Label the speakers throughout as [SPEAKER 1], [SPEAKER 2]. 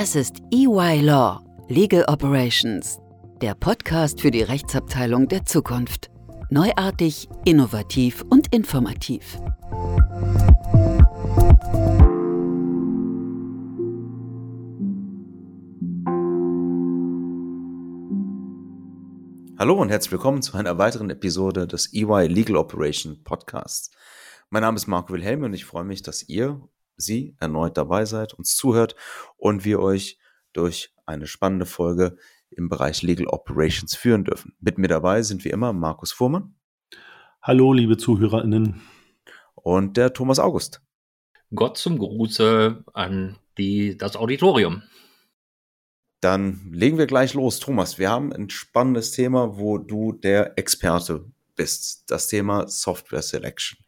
[SPEAKER 1] Das ist EY Law, Legal Operations, der Podcast für die Rechtsabteilung der Zukunft. Neuartig, innovativ und informativ.
[SPEAKER 2] Hallo und herzlich willkommen zu einer weiteren Episode des EY Legal Operation Podcasts. Mein Name ist Marco Wilhelm und ich freue mich, dass ihr, Sie erneut dabei seid, uns zuhört und wir euch durch eine spannende Folge im Bereich Legal Operations führen dürfen. Mit mir dabei sind wie immer Markus Fuhrmann.
[SPEAKER 3] Hallo, liebe ZuhörerInnen.
[SPEAKER 2] Und der Thomas August.
[SPEAKER 4] Gott zum Gruße an die, das Auditorium.
[SPEAKER 2] Dann legen wir gleich los. Thomas, wir haben ein spannendes Thema, wo du der Experte bist. Das Thema Software Selection.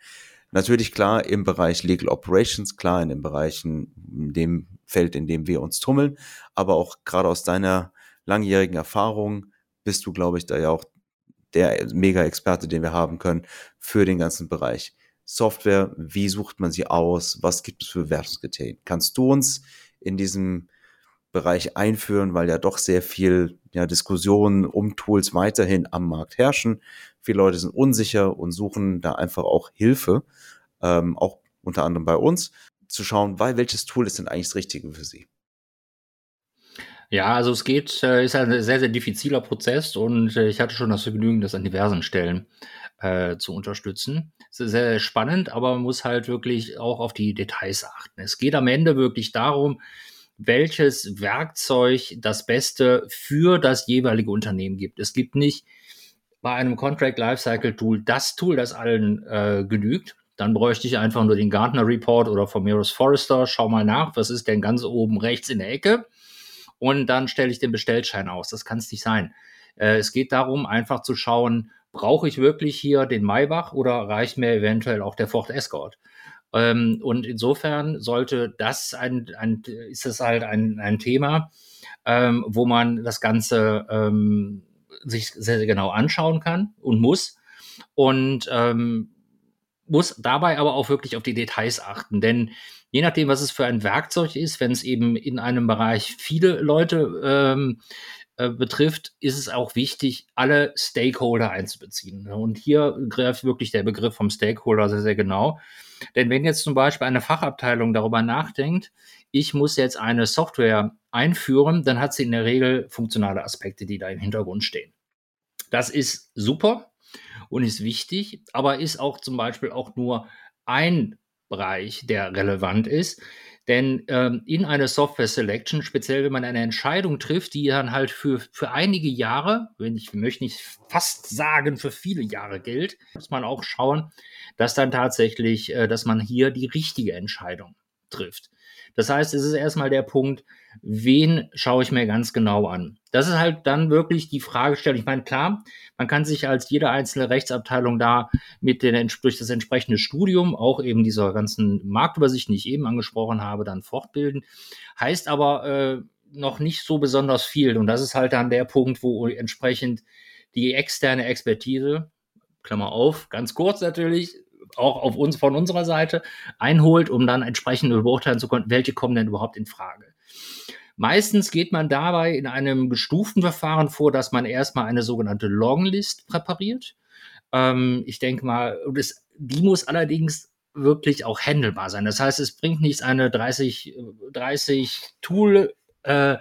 [SPEAKER 2] Natürlich klar im Bereich Legal Operations, klar in den Bereichen, in dem Feld, in dem wir uns tummeln, aber auch gerade aus deiner langjährigen Erfahrung bist du, glaube ich, da ja auch der Mega-Experte, den wir haben können für den ganzen Bereich. Software, wie sucht man sie aus? Was gibt es für Wertungskriterien? Kannst du uns in diesem Bereich einführen, weil ja doch sehr viel ja, Diskussionen um Tools weiterhin am Markt herrschen. Viele Leute sind unsicher und suchen da einfach auch Hilfe, ähm, auch unter anderem bei uns, zu schauen, weil welches Tool ist denn eigentlich das Richtige für sie.
[SPEAKER 4] Ja, also es geht, äh, ist ein sehr, sehr diffiziler Prozess und äh, ich hatte schon das Vergnügen, das an diversen Stellen äh, zu unterstützen. Es ist sehr, sehr spannend, aber man muss halt wirklich auch auf die Details achten. Es geht am Ende wirklich darum, welches Werkzeug das Beste für das jeweilige Unternehmen gibt. Es gibt nicht bei einem Contract Lifecycle Tool das Tool, das allen äh, genügt. Dann bräuchte ich einfach nur den Gartner Report oder von Meros Forrester. Schau mal nach, was ist denn ganz oben rechts in der Ecke? Und dann stelle ich den Bestellschein aus. Das kann es nicht sein. Äh, es geht darum, einfach zu schauen, brauche ich wirklich hier den Maybach oder reicht mir eventuell auch der Ford Escort? Ähm, und insofern sollte das ein, ein ist das halt ein, ein Thema, ähm, wo man das Ganze ähm, sich sehr, sehr genau anschauen kann und muss. Und ähm, muss dabei aber auch wirklich auf die Details achten. Denn je nachdem, was es für ein Werkzeug ist, wenn es eben in einem Bereich viele Leute ähm, äh, betrifft, ist es auch wichtig, alle Stakeholder einzubeziehen. Und hier greift wirklich der Begriff vom Stakeholder sehr, sehr genau. Denn wenn jetzt zum Beispiel eine Fachabteilung darüber nachdenkt, ich muss jetzt eine Software einführen, dann hat sie in der Regel funktionale Aspekte, die da im Hintergrund stehen. Das ist super und ist wichtig, aber ist auch zum Beispiel auch nur ein Bereich, der relevant ist. Denn ähm, in einer Software Selection, speziell wenn man eine Entscheidung trifft, die dann halt für, für einige Jahre, wenn ich möchte nicht fast sagen, für viele Jahre gilt, muss man auch schauen, dass dann tatsächlich, äh, dass man hier die richtige Entscheidung trifft. Das heißt, es ist erstmal der Punkt, wen schaue ich mir ganz genau an? Das ist halt dann wirklich die Fragestellung. Ich meine, klar, man kann sich als jede einzelne Rechtsabteilung da mit den, durch das entsprechende Studium, auch eben dieser ganzen Marktübersicht, die ich eben angesprochen habe, dann fortbilden. Heißt aber äh, noch nicht so besonders viel. Und das ist halt dann der Punkt, wo entsprechend die externe Expertise, Klammer auf, ganz kurz natürlich, auch auf uns von unserer Seite einholt, um dann entsprechend beurteilen zu können, welche kommen denn überhaupt in Frage. Meistens geht man dabei in einem gestuften Verfahren vor, dass man erstmal eine sogenannte Longlist präpariert. Ähm, ich denke mal, das, die muss allerdings wirklich auch handelbar sein. Das heißt, es bringt nichts, eine 30, 30 Tool äh,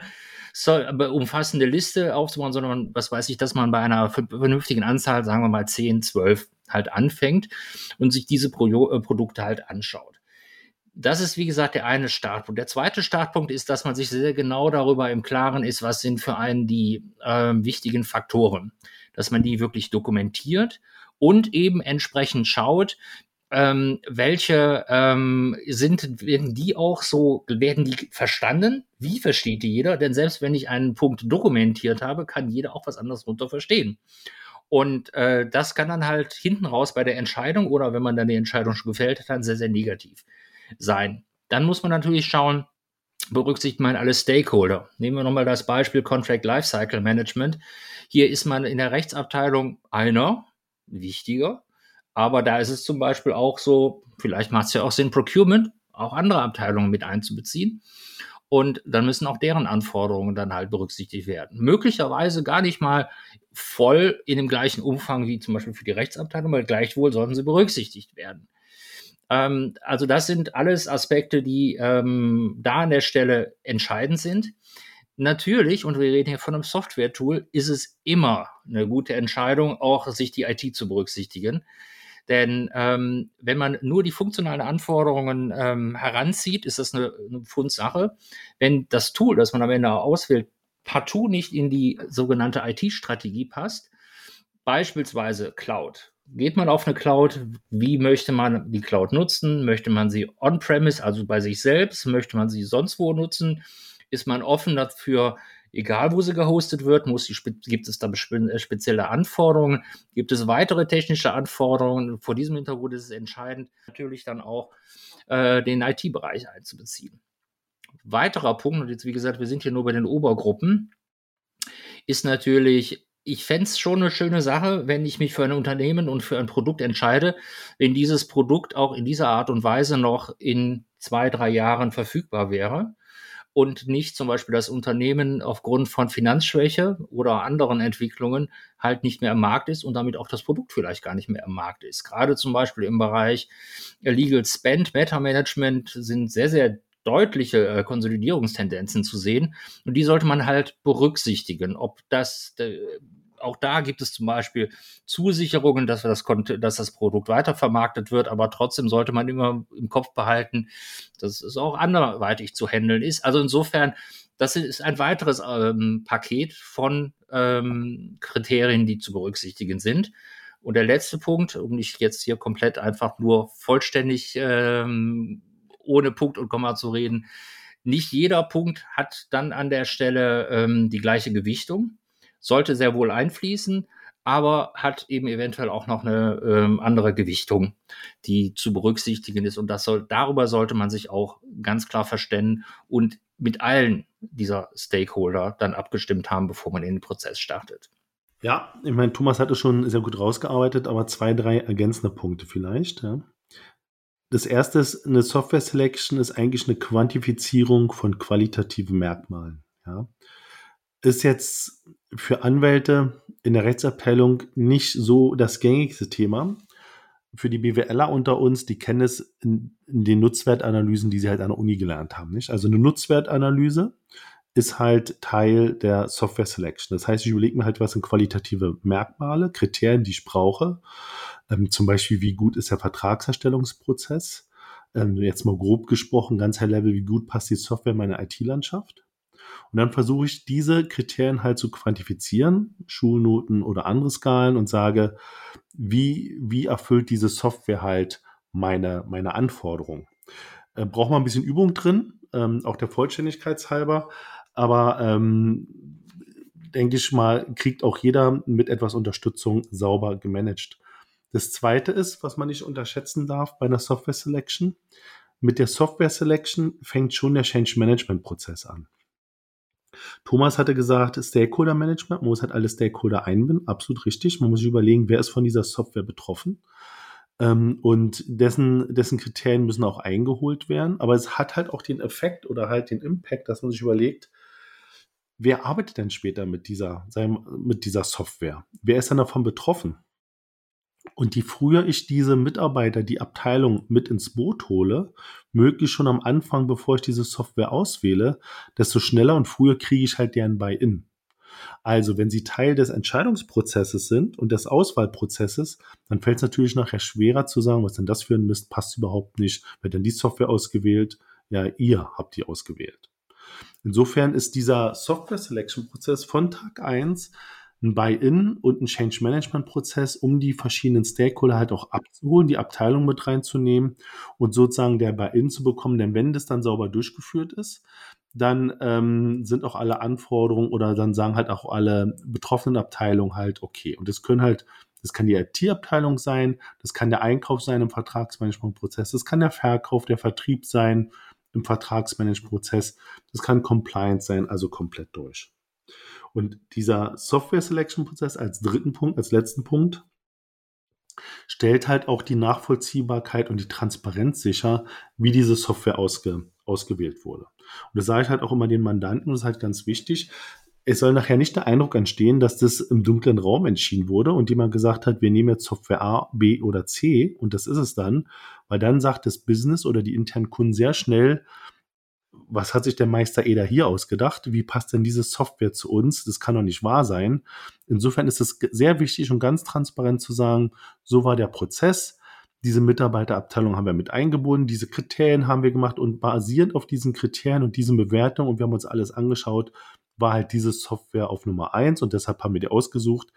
[SPEAKER 4] so, umfassende Liste aufzubauen, sondern was weiß ich, dass man bei einer vernünftigen Anzahl, sagen wir mal 10, 12 halt anfängt und sich diese Pro äh, Produkte halt anschaut. Das ist, wie gesagt, der eine Startpunkt. Der zweite Startpunkt ist, dass man sich sehr genau darüber im Klaren ist, was sind für einen die äh, wichtigen Faktoren. Dass man die wirklich dokumentiert und eben entsprechend schaut, ähm, welche ähm, sind, werden die auch so, werden die verstanden? Wie versteht die jeder? Denn selbst wenn ich einen Punkt dokumentiert habe, kann jeder auch was anderes darunter verstehen. Und äh, das kann dann halt hinten raus bei der Entscheidung oder wenn man dann die Entscheidung schon gefällt hat, dann sehr, sehr negativ sein. Dann muss man natürlich schauen, berücksichtigt man alle Stakeholder. Nehmen wir nochmal das Beispiel Contract Lifecycle Management. Hier ist man in der Rechtsabteilung einer, wichtiger, aber da ist es zum Beispiel auch so, vielleicht macht es ja auch Sinn, Procurement, auch andere Abteilungen mit einzubeziehen. Und dann müssen auch deren Anforderungen dann halt berücksichtigt werden. Möglicherweise gar nicht mal voll in dem gleichen Umfang wie zum Beispiel für die Rechtsabteilung, weil gleichwohl sollten sie berücksichtigt werden. Ähm, also das sind alles Aspekte, die ähm, da an der Stelle entscheidend sind. Natürlich, und wir reden hier von einem Software-Tool, ist es immer eine gute Entscheidung, auch sich die IT zu berücksichtigen. Denn ähm, wenn man nur die funktionalen Anforderungen ähm, heranzieht, ist das eine, eine Fundsache. Wenn das Tool, das man am Ende auswählt, partout nicht in die sogenannte IT-Strategie passt, beispielsweise Cloud. Geht man auf eine Cloud, wie möchte man die Cloud nutzen? Möchte man sie on-premise, also bei sich selbst? Möchte man sie sonst wo nutzen? Ist man offen dafür, egal wo sie gehostet wird, muss die, gibt es da äh, spezielle Anforderungen, gibt es weitere technische Anforderungen. Vor diesem Hintergrund ist es entscheidend, natürlich dann auch äh, den IT-Bereich einzubeziehen. Weiterer Punkt, und jetzt wie gesagt, wir sind hier nur bei den Obergruppen, ist natürlich, ich fände es schon eine schöne Sache, wenn ich mich für ein Unternehmen und für ein Produkt entscheide, wenn dieses Produkt auch in dieser Art und Weise noch in zwei, drei Jahren verfügbar wäre und nicht zum Beispiel das Unternehmen aufgrund von Finanzschwäche oder anderen Entwicklungen halt nicht mehr im Markt ist und damit auch das Produkt vielleicht gar nicht mehr im Markt ist. Gerade zum Beispiel im Bereich Legal Spend, Meta Management sind sehr, sehr deutliche äh, Konsolidierungstendenzen zu sehen und die sollte man halt berücksichtigen, ob das äh, auch da gibt es zum Beispiel Zusicherungen, dass, das, dass das Produkt weitervermarktet wird, aber trotzdem sollte man immer im Kopf behalten, dass es auch anderweitig zu handeln ist. Also insofern, das ist ein weiteres ähm, Paket von ähm, Kriterien, die zu berücksichtigen sind. Und der letzte Punkt, um nicht jetzt hier komplett einfach nur vollständig ähm, ohne Punkt und Komma zu reden, nicht jeder Punkt hat dann an der Stelle ähm, die gleiche Gewichtung sollte sehr wohl einfließen, aber hat eben eventuell auch noch eine ähm, andere Gewichtung, die zu berücksichtigen ist. Und das soll, darüber sollte man sich auch ganz klar verständigen und mit allen dieser Stakeholder dann abgestimmt haben, bevor man in den Prozess startet.
[SPEAKER 3] Ja, ich meine, Thomas hat es schon sehr gut rausgearbeitet, aber zwei, drei ergänzende Punkte vielleicht. Ja. Das erste ist, eine Software Selection ist eigentlich eine Quantifizierung von qualitativen Merkmalen. Ja ist jetzt für Anwälte in der Rechtsabteilung nicht so das gängigste Thema. Für die BWLer unter uns, die kennen es in, in den Nutzwertanalysen, die sie halt an der Uni gelernt haben. Nicht? Also eine Nutzwertanalyse ist halt Teil der Software Selection. Das heißt, ich überlege mir halt, was sind qualitative Merkmale, Kriterien, die ich brauche. Ähm, zum Beispiel, wie gut ist der Vertragserstellungsprozess? Ähm, jetzt mal grob gesprochen, ganz high level, wie gut passt die Software in meine IT-Landschaft? Und dann versuche ich diese Kriterien halt zu quantifizieren, Schulnoten oder andere Skalen und sage, wie, wie erfüllt diese Software halt meine, meine Anforderungen. Äh, braucht man ein bisschen Übung drin, ähm, auch der Vollständigkeit halber, aber ähm, denke ich mal, kriegt auch jeder mit etwas Unterstützung sauber gemanagt. Das zweite ist, was man nicht unterschätzen darf bei einer Software Selection. Mit der Software Selection fängt schon der Change Management Prozess an. Thomas hatte gesagt, Stakeholder Management, man muss halt alle Stakeholder einbinden, absolut richtig. Man muss sich überlegen, wer ist von dieser Software betroffen. Ähm, und dessen, dessen Kriterien müssen auch eingeholt werden. Aber es hat halt auch den Effekt oder halt den Impact, dass man sich überlegt, wer arbeitet denn später mit dieser, mit dieser Software? Wer ist denn davon betroffen? Und je früher ich diese Mitarbeiter, die Abteilung mit ins Boot hole, möglichst schon am Anfang, bevor ich diese Software auswähle, desto schneller und früher kriege ich halt deren Buy-in. Also, wenn Sie Teil des Entscheidungsprozesses sind und des Auswahlprozesses, dann fällt es natürlich nachher schwerer zu sagen, was denn das für ein Mist passt überhaupt nicht. Wird denn die Software ausgewählt? Ja, ihr habt die ausgewählt. Insofern ist dieser Software Selection Prozess von Tag eins ein Buy-in und ein Change-Management-Prozess, um die verschiedenen Stakeholder halt auch abzuholen, die Abteilung mit reinzunehmen und sozusagen der Buy-in zu bekommen. Denn wenn das dann sauber durchgeführt ist, dann ähm, sind auch alle Anforderungen oder dann sagen halt auch alle betroffenen Abteilungen halt okay. Und das können halt, das kann die IT-Abteilung sein, das kann der Einkauf sein im Vertragsmanagement-Prozess, das kann der Verkauf, der Vertrieb sein im Vertragsmanagement-Prozess, das kann Compliance sein, also komplett durch. Und dieser Software Selection Prozess als dritten Punkt, als letzten Punkt, stellt halt auch die Nachvollziehbarkeit und die Transparenz sicher, wie diese Software ausge, ausgewählt wurde. Und das sage ich halt auch immer den Mandanten, das ist halt ganz wichtig. Es soll nachher nicht der Eindruck entstehen, dass das im dunklen Raum entschieden wurde und jemand gesagt hat, wir nehmen jetzt Software A, B oder C und das ist es dann, weil dann sagt das Business oder die internen Kunden sehr schnell, was hat sich der Meister Eder hier ausgedacht? Wie passt denn diese Software zu uns? Das kann doch nicht wahr sein. Insofern ist es sehr wichtig und ganz transparent zu sagen, so war der Prozess. Diese Mitarbeiterabteilung haben wir mit eingebunden, diese Kriterien haben wir gemacht und basierend auf diesen Kriterien und diesen Bewertungen und wir haben uns alles angeschaut, war halt diese Software auf Nummer eins und deshalb haben wir die ausgesucht.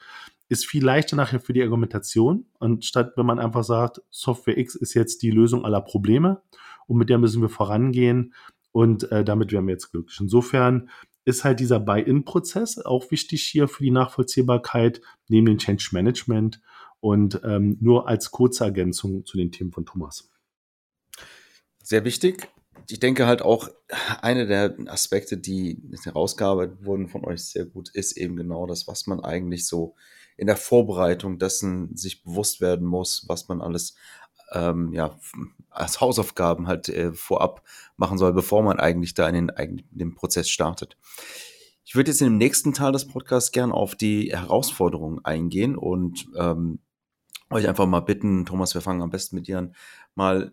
[SPEAKER 3] Ist viel leichter nachher für die Argumentation, anstatt wenn man einfach sagt, Software X ist jetzt die Lösung aller Probleme und mit der müssen wir vorangehen und äh, damit wären wir jetzt glücklich. Insofern ist halt dieser Buy-in-Prozess auch wichtig hier für die Nachvollziehbarkeit neben dem Change Management und ähm, nur als kurze Ergänzung zu den Themen von Thomas.
[SPEAKER 2] Sehr wichtig. Ich denke halt auch, eine der Aspekte, die herausgearbeitet wurden von euch sehr gut, ist eben genau das, was man eigentlich so in der Vorbereitung dessen sich bewusst werden muss, was man alles ähm, ja, als Hausaufgaben halt äh, vorab machen soll, bevor man eigentlich da in den, in den Prozess startet. Ich würde jetzt in dem nächsten Teil des Podcasts gern auf die Herausforderungen eingehen und ähm, euch einfach mal bitten, Thomas, wir fangen am besten mit dir an, mal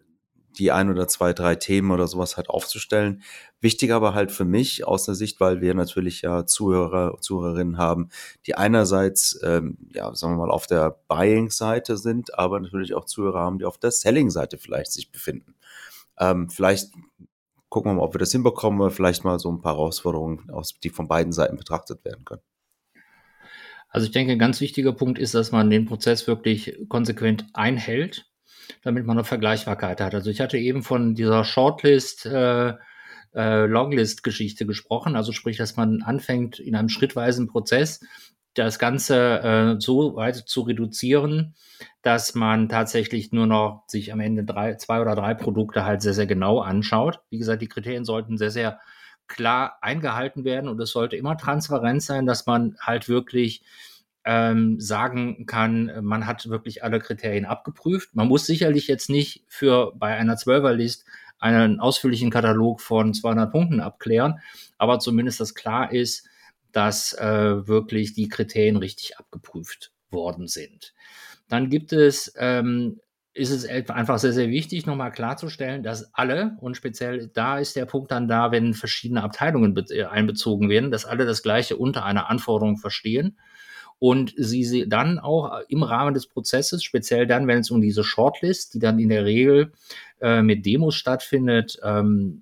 [SPEAKER 2] die ein oder zwei, drei Themen oder sowas halt aufzustellen. Wichtig aber halt für mich aus der Sicht, weil wir natürlich ja Zuhörer, Zuhörerinnen haben, die einerseits, ähm, ja, sagen wir mal, auf der Buying-Seite sind, aber natürlich auch Zuhörer haben, die auf der Selling-Seite vielleicht sich befinden. Ähm, vielleicht gucken wir mal, ob wir das hinbekommen, vielleicht mal so ein paar Herausforderungen, aus, die von beiden Seiten betrachtet werden können.
[SPEAKER 4] Also ich denke, ein ganz wichtiger Punkt ist, dass man den Prozess wirklich konsequent einhält damit man eine Vergleichbarkeit hat. Also ich hatte eben von dieser Shortlist, äh, äh, Longlist-Geschichte gesprochen, also sprich, dass man anfängt in einem schrittweisen Prozess das Ganze äh, so weit zu reduzieren, dass man tatsächlich nur noch sich am Ende drei, zwei oder drei Produkte halt sehr, sehr genau anschaut. Wie gesagt, die Kriterien sollten sehr, sehr klar eingehalten werden und es sollte immer transparent sein, dass man halt wirklich ähm, sagen kann, man hat wirklich alle Kriterien abgeprüft. Man muss sicherlich jetzt nicht für bei einer Zwölferlist einen ausführlichen Katalog von 200 Punkten abklären, aber zumindest, dass klar ist, dass äh, wirklich die Kriterien richtig abgeprüft worden sind. Dann gibt es, ähm, ist es einfach sehr, sehr wichtig, nochmal klarzustellen, dass alle, und speziell da ist der Punkt dann da, wenn verschiedene Abteilungen äh, einbezogen werden, dass alle das Gleiche unter einer Anforderung verstehen und sie, sie dann auch im Rahmen des Prozesses, speziell dann, wenn es um diese Shortlist, die dann in der Regel äh, mit Demos stattfindet, ähm,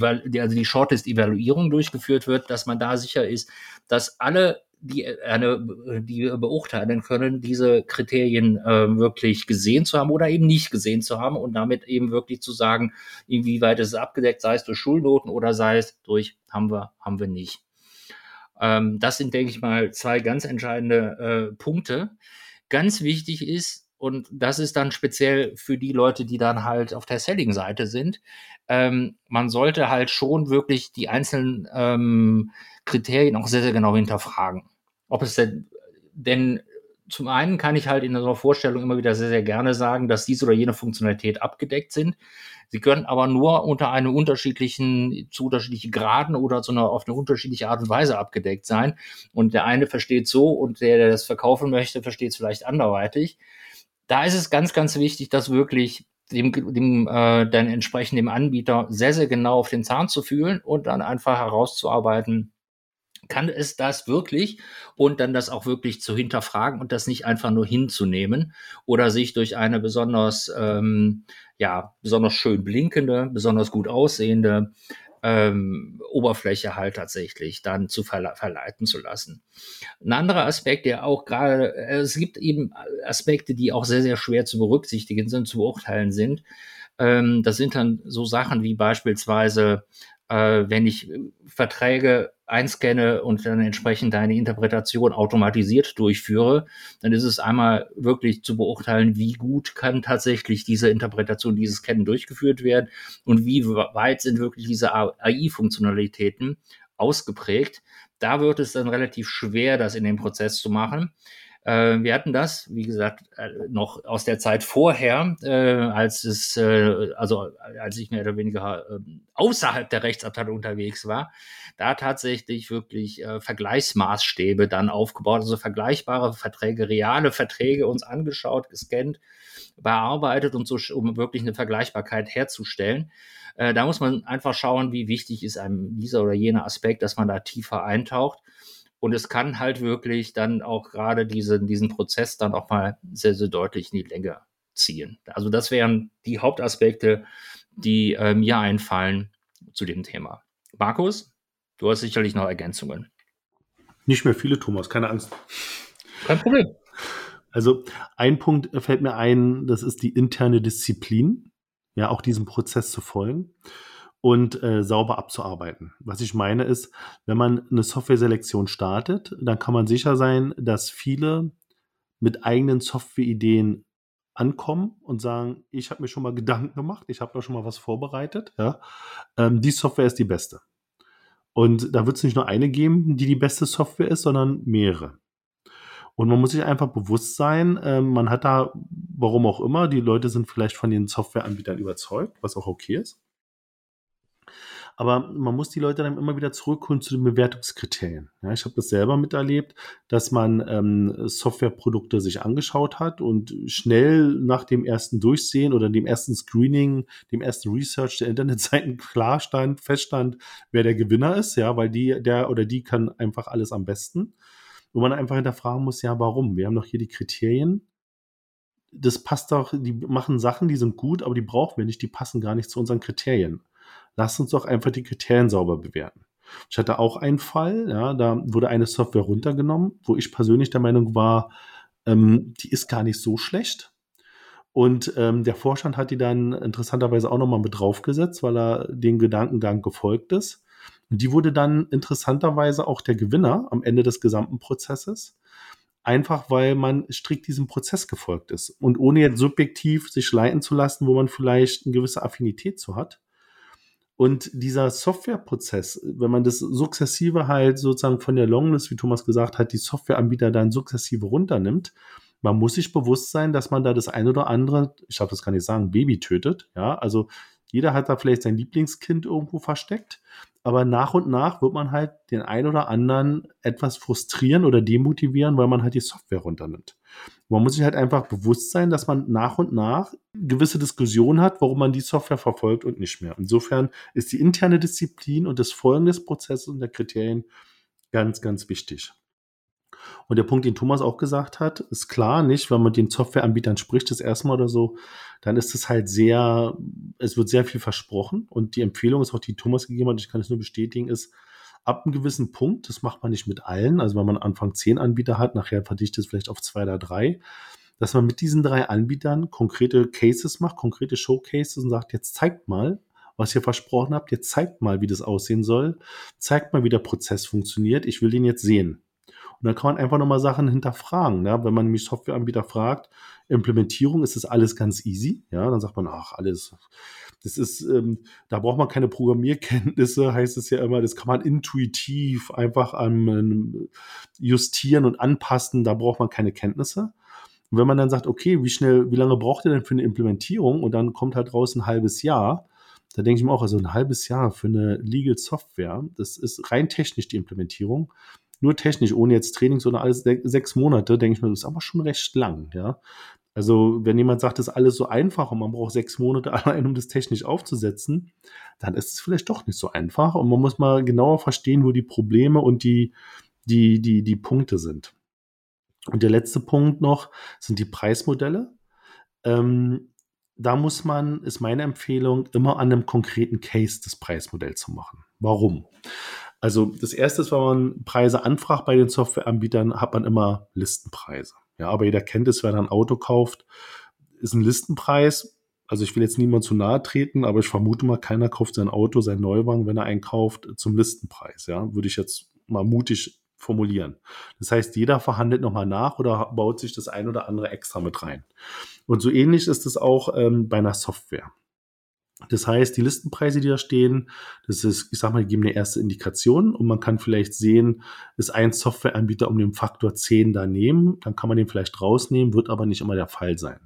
[SPEAKER 4] also die Shortlist-Evaluierung durchgeführt wird, dass man da sicher ist, dass alle die, eine, die beurteilen können, diese Kriterien äh, wirklich gesehen zu haben oder eben nicht gesehen zu haben und damit eben wirklich zu sagen, inwieweit ist es abgedeckt, sei es durch Schulnoten oder sei es durch haben wir, haben wir nicht. Ähm, das sind, denke ich mal, zwei ganz entscheidende äh, Punkte. Ganz wichtig ist, und das ist dann speziell für die Leute, die dann halt auf der Selling-Seite sind, ähm, man sollte halt schon wirklich die einzelnen ähm, Kriterien auch sehr, sehr genau hinterfragen. Ob es denn, denn zum einen kann ich halt in einer Vorstellung immer wieder sehr, sehr gerne sagen, dass diese oder jene Funktionalität abgedeckt sind. Sie können aber nur unter einem unterschiedlichen, zu unterschiedlichen Graden oder zu einer, auf eine unterschiedliche Art und Weise abgedeckt sein. Und der eine versteht so und der, der das verkaufen möchte, versteht es vielleicht anderweitig. Da ist es ganz, ganz wichtig, dass wirklich dem, dem äh, dann entsprechend dem Anbieter sehr, sehr genau auf den Zahn zu fühlen und dann einfach herauszuarbeiten, kann es das wirklich und dann das auch wirklich zu hinterfragen und das nicht einfach nur hinzunehmen oder sich durch eine besonders, ähm, ja, besonders schön blinkende, besonders gut aussehende ähm, Oberfläche halt tatsächlich dann zu verle verleiten zu lassen. Ein anderer Aspekt, der auch gerade, es gibt eben Aspekte, die auch sehr, sehr schwer zu berücksichtigen sind, zu beurteilen sind. Ähm, das sind dann so Sachen wie beispielsweise äh, wenn ich Verträge einscanne und dann entsprechend eine Interpretation automatisiert durchführe, dann ist es einmal wirklich zu beurteilen, wie gut kann tatsächlich diese Interpretation, dieses Scannen durchgeführt werden und wie weit sind wirklich diese AI-Funktionalitäten ausgeprägt. Da wird es dann relativ schwer, das in dem Prozess zu machen. Äh, wir hatten das, wie gesagt, äh, noch aus der Zeit vorher, äh, als es, also als ich mehr oder weniger außerhalb der Rechtsabteilung unterwegs war, da tatsächlich wirklich Vergleichsmaßstäbe dann aufgebaut, also vergleichbare Verträge, reale Verträge uns angeschaut, gescannt, bearbeitet und so, um wirklich eine Vergleichbarkeit herzustellen. Da muss man einfach schauen, wie wichtig ist einem dieser oder jener Aspekt, dass man da tiefer eintaucht. Und es kann halt wirklich dann auch gerade diesen, diesen Prozess dann auch mal sehr, sehr deutlich in die Länge ziehen. Also das wären die Hauptaspekte, die äh, mir einfallen zu dem Thema. Markus, du hast sicherlich noch Ergänzungen.
[SPEAKER 3] Nicht mehr viele, Thomas, keine Angst.
[SPEAKER 4] Kein Problem.
[SPEAKER 3] Also ein Punkt fällt mir ein, das ist die interne Disziplin, ja, auch diesem Prozess zu folgen und äh, sauber abzuarbeiten. Was ich meine ist, wenn man eine Software-Selektion startet, dann kann man sicher sein, dass viele mit eigenen Software-Ideen ankommen und sagen, ich habe mir schon mal Gedanken gemacht, ich habe da schon mal was vorbereitet. Ja? Ähm, die Software ist die beste. Und da wird es nicht nur eine geben, die die beste Software ist, sondern mehrere. Und man muss sich einfach bewusst sein, äh, man hat da, warum auch immer, die Leute sind vielleicht von den Softwareanbietern überzeugt, was auch okay ist. Aber man muss die Leute dann immer wieder zurückholen zu den Bewertungskriterien. Ja, ich habe das selber miterlebt, dass man ähm, Softwareprodukte sich angeschaut hat und schnell nach dem ersten Durchsehen oder dem ersten Screening, dem ersten Research der Internetseiten klar stand, feststand, wer der Gewinner ist, ja, weil die, der oder die kann einfach alles am besten. Wo man einfach hinterfragen muss, ja, warum? Wir haben doch hier die Kriterien. Das passt doch, die machen Sachen, die sind gut, aber die brauchen wir nicht, die passen gar nicht zu unseren Kriterien lasst uns doch einfach die Kriterien sauber bewerten. Ich hatte auch einen Fall, ja, da wurde eine Software runtergenommen, wo ich persönlich der Meinung war, ähm, die ist gar nicht so schlecht. Und ähm, der Vorstand hat die dann interessanterweise auch nochmal mit draufgesetzt, weil er den Gedankengang gefolgt ist. Und die wurde dann interessanterweise auch der Gewinner am Ende des gesamten Prozesses. Einfach weil man strikt diesem Prozess gefolgt ist. Und ohne jetzt subjektiv sich leiten zu lassen, wo man vielleicht eine gewisse Affinität zu hat. Und dieser Softwareprozess, wenn man das sukzessive halt sozusagen von der Longlist, wie Thomas gesagt hat, die Softwareanbieter dann sukzessive runternimmt, man muss sich bewusst sein, dass man da das ein oder andere, ich glaube, das kann ich sagen, Baby tötet. Ja, also jeder hat da vielleicht sein Lieblingskind irgendwo versteckt, aber nach und nach wird man halt den ein oder anderen etwas frustrieren oder demotivieren, weil man halt die Software runternimmt. Man muss sich halt einfach bewusst sein, dass man nach und nach gewisse Diskussionen hat, warum man die Software verfolgt und nicht mehr. Insofern ist die interne Disziplin und das Folgen des Prozesses und der Kriterien ganz, ganz wichtig. Und der Punkt, den Thomas auch gesagt hat, ist klar, nicht, wenn man den Softwareanbietern spricht, das erste Mal oder so, dann ist es halt sehr, es wird sehr viel versprochen. Und die Empfehlung ist auch, die Thomas gegeben hat, ich kann es nur bestätigen, ist, ab einem gewissen Punkt, das macht man nicht mit allen, also wenn man Anfang zehn Anbieter hat, nachher verdichtet es vielleicht auf zwei oder drei, dass man mit diesen drei Anbietern konkrete Cases macht, konkrete Showcases und sagt, jetzt zeigt mal, was ihr versprochen habt, jetzt zeigt mal, wie das aussehen soll, zeigt mal, wie der Prozess funktioniert, ich will den jetzt sehen. Und dann kann man einfach nochmal Sachen hinterfragen. Ja? Wenn man nämlich Softwareanbieter fragt, Implementierung, ist das alles ganz easy? Ja, dann sagt man, ach, alles, das ist, ähm, da braucht man keine Programmierkenntnisse, heißt es ja immer, das kann man intuitiv einfach ähm, justieren und anpassen, da braucht man keine Kenntnisse. Und wenn man dann sagt, okay, wie schnell, wie lange braucht ihr denn für eine Implementierung? Und dann kommt halt raus ein halbes Jahr. Da denke ich mir auch, also ein halbes Jahr für eine Legal Software, das ist rein technisch die Implementierung nur technisch, ohne jetzt Training, sondern alles sechs Monate, denke ich mir, das ist aber schon recht lang, ja. Also, wenn jemand sagt, das ist alles so einfach und man braucht sechs Monate allein, um das technisch aufzusetzen, dann ist es vielleicht doch nicht so einfach und man muss mal genauer verstehen, wo die Probleme und die, die, die, die Punkte sind. Und der letzte Punkt noch sind die Preismodelle. Ähm, da muss man, ist meine Empfehlung, immer an einem konkreten Case das Preismodell zu machen. Warum? Also das erste ist, wenn man Preise anfragt bei den Softwareanbietern, hat man immer Listenpreise. Ja, aber jeder kennt es, wenn er ein Auto kauft, ist ein Listenpreis. Also ich will jetzt niemand zu nahe treten, aber ich vermute mal, keiner kauft sein Auto, sein Neuwagen, wenn er einkauft, zum Listenpreis. Ja, würde ich jetzt mal mutig formulieren. Das heißt, jeder verhandelt nochmal nach oder baut sich das ein oder andere extra mit rein. Und so ähnlich ist es auch ähm, bei einer Software. Das heißt, die Listenpreise, die da stehen, das ist, ich sag mal, geben eine erste Indikation und man kann vielleicht sehen, ist ein Softwareanbieter um den Faktor 10 daneben, dann kann man den vielleicht rausnehmen, wird aber nicht immer der Fall sein.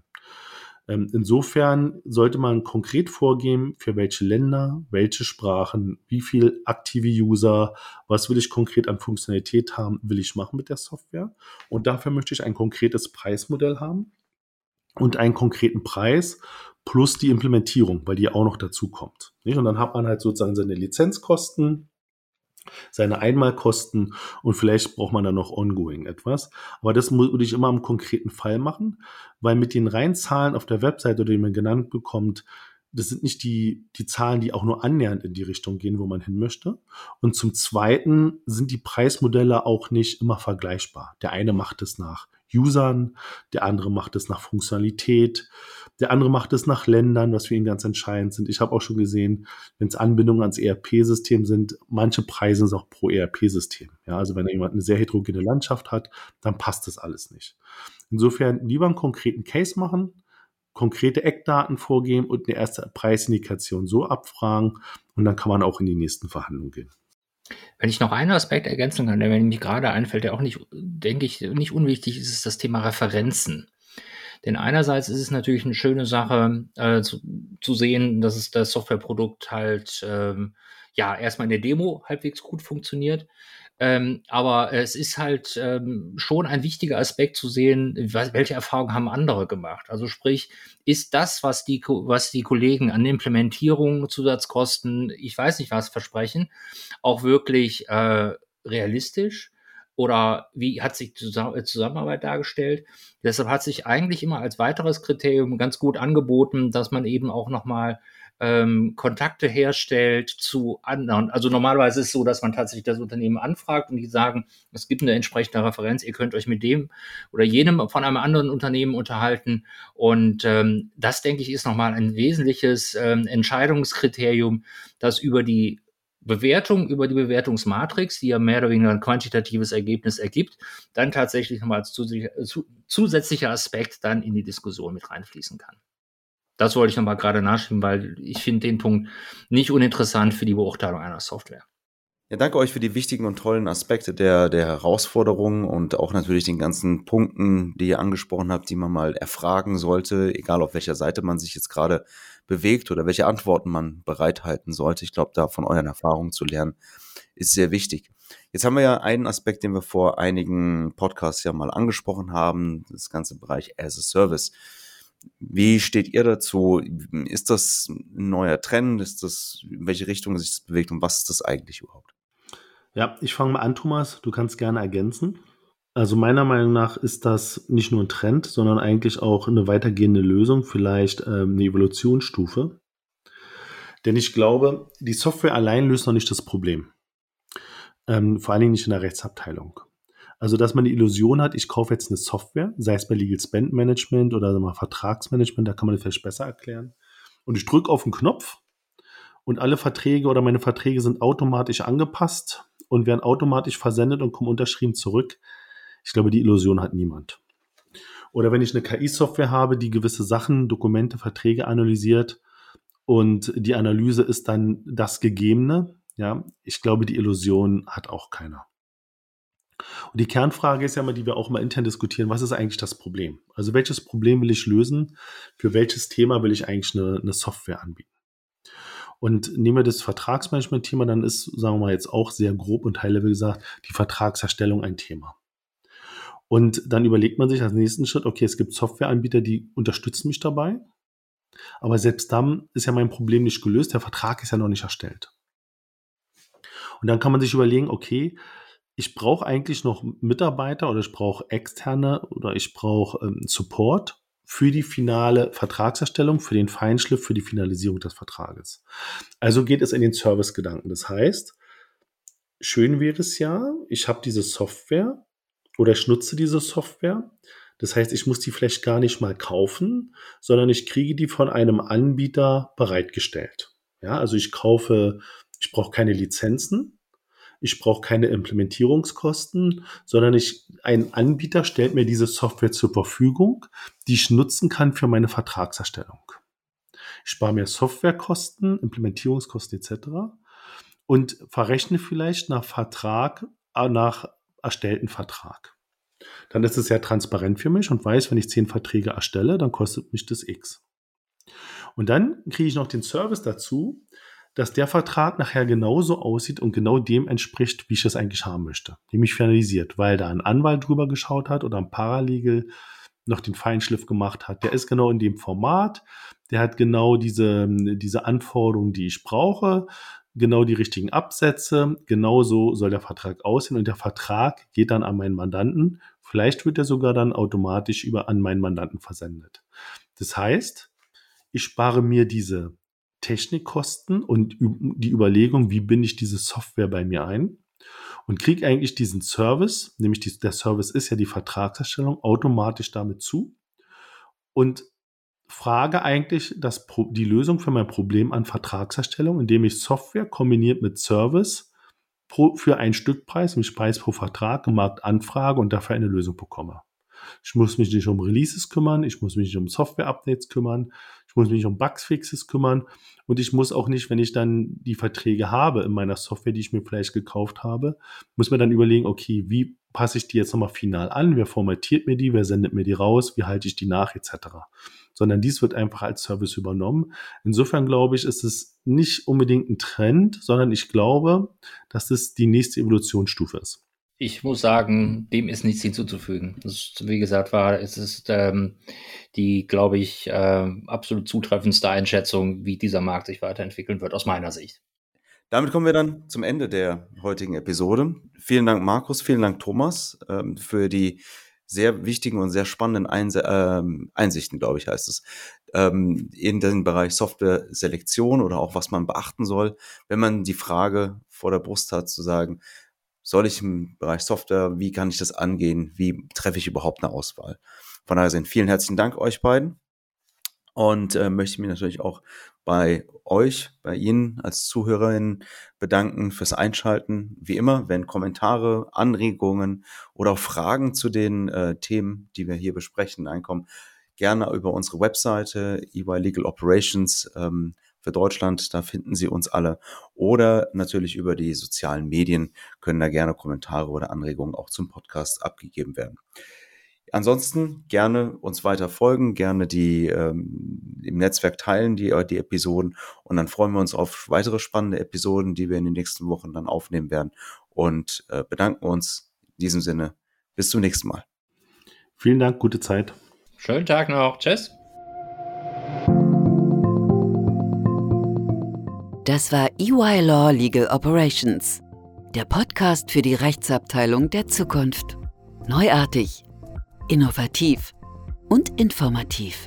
[SPEAKER 3] Ähm, insofern sollte man konkret vorgehen, für welche Länder, welche Sprachen, wie viel aktive User, was will ich konkret an Funktionalität haben, will ich machen mit der Software. Und dafür möchte ich ein konkretes Preismodell haben und einen konkreten Preis plus die Implementierung, weil die auch noch dazu kommt. Und dann hat man halt sozusagen seine Lizenzkosten, seine Einmalkosten und vielleicht braucht man dann noch ongoing etwas. Aber das würde ich immer im konkreten Fall machen, weil mit den Reinzahlen auf der Webseite, die man genannt bekommt, das sind nicht die, die Zahlen, die auch nur annähernd in die Richtung gehen, wo man hin möchte. Und zum Zweiten sind die Preismodelle auch nicht immer vergleichbar. Der eine macht es nach Usern, der andere macht es nach Funktionalität, der andere macht es nach Ländern, was für ihn ganz entscheidend sind. Ich habe auch schon gesehen, wenn es Anbindungen ans ERP-System sind, manche Preise sind auch pro ERP-System. Ja, also wenn jemand eine sehr heterogene Landschaft hat, dann passt das alles nicht. Insofern lieber einen konkreten Case machen, konkrete Eckdaten vorgeben und eine erste Preisindikation so abfragen und dann kann man auch in die nächsten Verhandlungen gehen.
[SPEAKER 4] Wenn ich noch einen Aspekt ergänzen kann, der mir gerade einfällt, der auch nicht, denke ich, nicht unwichtig ist, ist das Thema Referenzen. Denn einerseits ist es natürlich eine schöne Sache äh, zu, zu, sehen, dass es das Softwareprodukt halt ähm, ja erstmal in der Demo halbwegs gut funktioniert. Ähm, aber es ist halt ähm, schon ein wichtiger Aspekt zu sehen, was, welche Erfahrungen haben andere gemacht. Also sprich, ist das, was die, was die Kollegen an Implementierung, Zusatzkosten, ich weiß nicht was versprechen, auch wirklich äh, realistisch? Oder wie hat sich Zusammenarbeit dargestellt? Deshalb hat sich eigentlich immer als weiteres Kriterium ganz gut angeboten, dass man eben auch nochmal ähm, Kontakte herstellt zu anderen. Also normalerweise ist es so, dass man tatsächlich das Unternehmen anfragt und die sagen, es gibt eine entsprechende Referenz, ihr könnt euch mit dem oder jenem von einem anderen Unternehmen unterhalten. Und ähm, das, denke ich, ist nochmal ein wesentliches ähm, Entscheidungskriterium, das über die Bewertung über die Bewertungsmatrix, die ja mehr oder weniger ein quantitatives Ergebnis ergibt, dann tatsächlich nochmal als zusätzlicher Aspekt dann in die Diskussion mit reinfließen kann. Das wollte ich nochmal gerade nachschieben, weil ich finde den Punkt nicht uninteressant für die Beurteilung einer Software.
[SPEAKER 2] Ja, danke euch für die wichtigen und tollen Aspekte der, der Herausforderungen und auch natürlich den ganzen Punkten, die ihr angesprochen habt, die man mal erfragen sollte, egal auf welcher Seite man sich jetzt gerade bewegt oder welche Antworten man bereithalten sollte. Ich glaube, da von euren Erfahrungen zu lernen, ist sehr wichtig. Jetzt haben wir ja einen Aspekt, den wir vor einigen Podcasts ja mal angesprochen haben, das ganze Bereich as a Service. Wie steht ihr dazu? Ist das ein neuer Trend? Ist das, in welche Richtung sich das bewegt und was ist das eigentlich überhaupt?
[SPEAKER 3] Ja, ich fange mal an, Thomas. Du kannst gerne ergänzen. Also meiner Meinung nach ist das nicht nur ein Trend, sondern eigentlich auch eine weitergehende Lösung, vielleicht ähm, eine Evolutionsstufe. Denn ich glaube, die Software allein löst noch nicht das Problem. Ähm, vor allen Dingen nicht in der Rechtsabteilung. Also, dass man die Illusion hat, ich kaufe jetzt eine Software, sei es bei Legal Spend Management oder mal Vertragsmanagement, da kann man das vielleicht besser erklären. Und ich drücke auf den Knopf und alle Verträge oder meine Verträge sind automatisch angepasst und werden automatisch versendet und kommen unterschrieben zurück. Ich glaube, die Illusion hat niemand. Oder wenn ich eine KI-Software habe, die gewisse Sachen, Dokumente, Verträge analysiert und die Analyse ist dann das Gegebene, ja, ich glaube, die Illusion hat auch keiner. Und die Kernfrage ist ja mal, die wir auch mal intern diskutieren, was ist eigentlich das Problem? Also welches Problem will ich lösen? Für welches Thema will ich eigentlich eine, eine Software anbieten? Und nehmen wir das Vertragsmanagement-Thema, dann ist, sagen wir mal jetzt auch sehr grob und high-level gesagt, die Vertragserstellung ein Thema. Und dann überlegt man sich als nächsten Schritt, okay, es gibt Softwareanbieter, die unterstützen mich dabei. Aber selbst dann ist ja mein Problem nicht gelöst. Der Vertrag ist ja noch nicht erstellt. Und dann kann man sich überlegen, okay, ich brauche eigentlich noch Mitarbeiter oder ich brauche externe oder ich brauche ähm, Support für die finale Vertragserstellung, für den Feinschliff, für die Finalisierung des Vertrages. Also geht es in den Servicegedanken. Das heißt, schön wäre es ja, ich habe diese Software oder ich nutze diese Software. Das heißt, ich muss die vielleicht gar nicht mal kaufen, sondern ich kriege die von einem Anbieter bereitgestellt. Ja, also ich kaufe, ich brauche keine Lizenzen, ich brauche keine Implementierungskosten, sondern ich, ein Anbieter stellt mir diese Software zur Verfügung, die ich nutzen kann für meine Vertragserstellung. ich spare mir Softwarekosten, Implementierungskosten etc. und verrechne vielleicht nach Vertrag, äh, nach erstellten Vertrag. Dann ist es sehr transparent für mich und weiß, wenn ich zehn Verträge erstelle, dann kostet mich das X. Und dann kriege ich noch den Service dazu, dass der Vertrag nachher genauso aussieht und genau dem entspricht, wie ich es eigentlich haben möchte. Nämlich finalisiert, weil da ein Anwalt drüber geschaut hat oder ein Paralegal noch den Feinschliff gemacht hat. Der ist genau in dem Format, der hat genau diese, diese Anforderungen, die ich brauche, genau die richtigen Absätze, genauso soll der Vertrag aussehen und der Vertrag geht dann an meinen Mandanten. Vielleicht wird er sogar dann automatisch über an meinen Mandanten versendet. Das heißt, ich spare mir diese Technikkosten und die Überlegung, wie binde ich diese Software bei mir ein und kriege eigentlich diesen Service, nämlich die, der Service ist ja die Vertragserstellung, automatisch damit zu und frage eigentlich das, die Lösung für mein Problem an Vertragserstellung, indem ich Software kombiniert mit Service pro, für einen Stückpreis, nämlich Preis pro Vertrag im Markt anfrage und dafür eine Lösung bekomme. Ich muss mich nicht um Releases kümmern, ich muss mich nicht um Software-Updates kümmern, ich muss mich nicht um Bugsfixes kümmern und ich muss auch nicht, wenn ich dann die Verträge habe in meiner Software, die ich mir vielleicht gekauft habe, muss mir dann überlegen, okay, wie passe ich die jetzt nochmal final an, wer formatiert mir die, wer sendet mir die raus, wie halte ich die nach, etc. Sondern dies wird einfach als Service übernommen. Insofern glaube ich, ist es nicht unbedingt ein Trend, sondern ich glaube, dass es die nächste Evolutionsstufe ist.
[SPEAKER 4] Ich muss sagen, dem ist nichts hinzuzufügen. Das, wie gesagt, war, es ist ähm, die, glaube ich, äh, absolut zutreffendste Einschätzung, wie dieser Markt sich weiterentwickeln wird, aus meiner Sicht.
[SPEAKER 2] Damit kommen wir dann zum Ende der heutigen Episode. Vielen Dank, Markus, vielen Dank, Thomas, ähm, für die sehr wichtigen und sehr spannenden Einse ähm, Einsichten, glaube ich, heißt es, ähm, in den Bereich Software-Selektion oder auch was man beachten soll, wenn man die Frage vor der Brust hat, zu sagen, soll ich im Bereich Software, wie kann ich das angehen, wie treffe ich überhaupt eine Auswahl. Von daher sind vielen herzlichen Dank euch beiden und äh, möchte mich natürlich auch bei euch, bei Ihnen als Zuhörerinnen bedanken fürs Einschalten. Wie immer, wenn Kommentare, Anregungen oder auch Fragen zu den äh, Themen, die wir hier besprechen, einkommen, gerne über unsere Webseite EY Legal Operations ähm, für Deutschland. Da finden Sie uns alle. Oder natürlich über die sozialen Medien können da gerne Kommentare oder Anregungen auch zum Podcast abgegeben werden. Ansonsten gerne uns weiter folgen, gerne die ähm, im Netzwerk teilen, die, die Episoden. Und dann freuen wir uns auf weitere spannende Episoden, die wir in den nächsten Wochen dann aufnehmen werden. Und äh, bedanken uns in diesem Sinne. Bis zum nächsten Mal.
[SPEAKER 3] Vielen Dank, gute Zeit.
[SPEAKER 4] Schönen Tag noch. Tschüss.
[SPEAKER 1] Das war EY Law Legal Operations, der Podcast für die Rechtsabteilung der Zukunft. Neuartig, innovativ und informativ.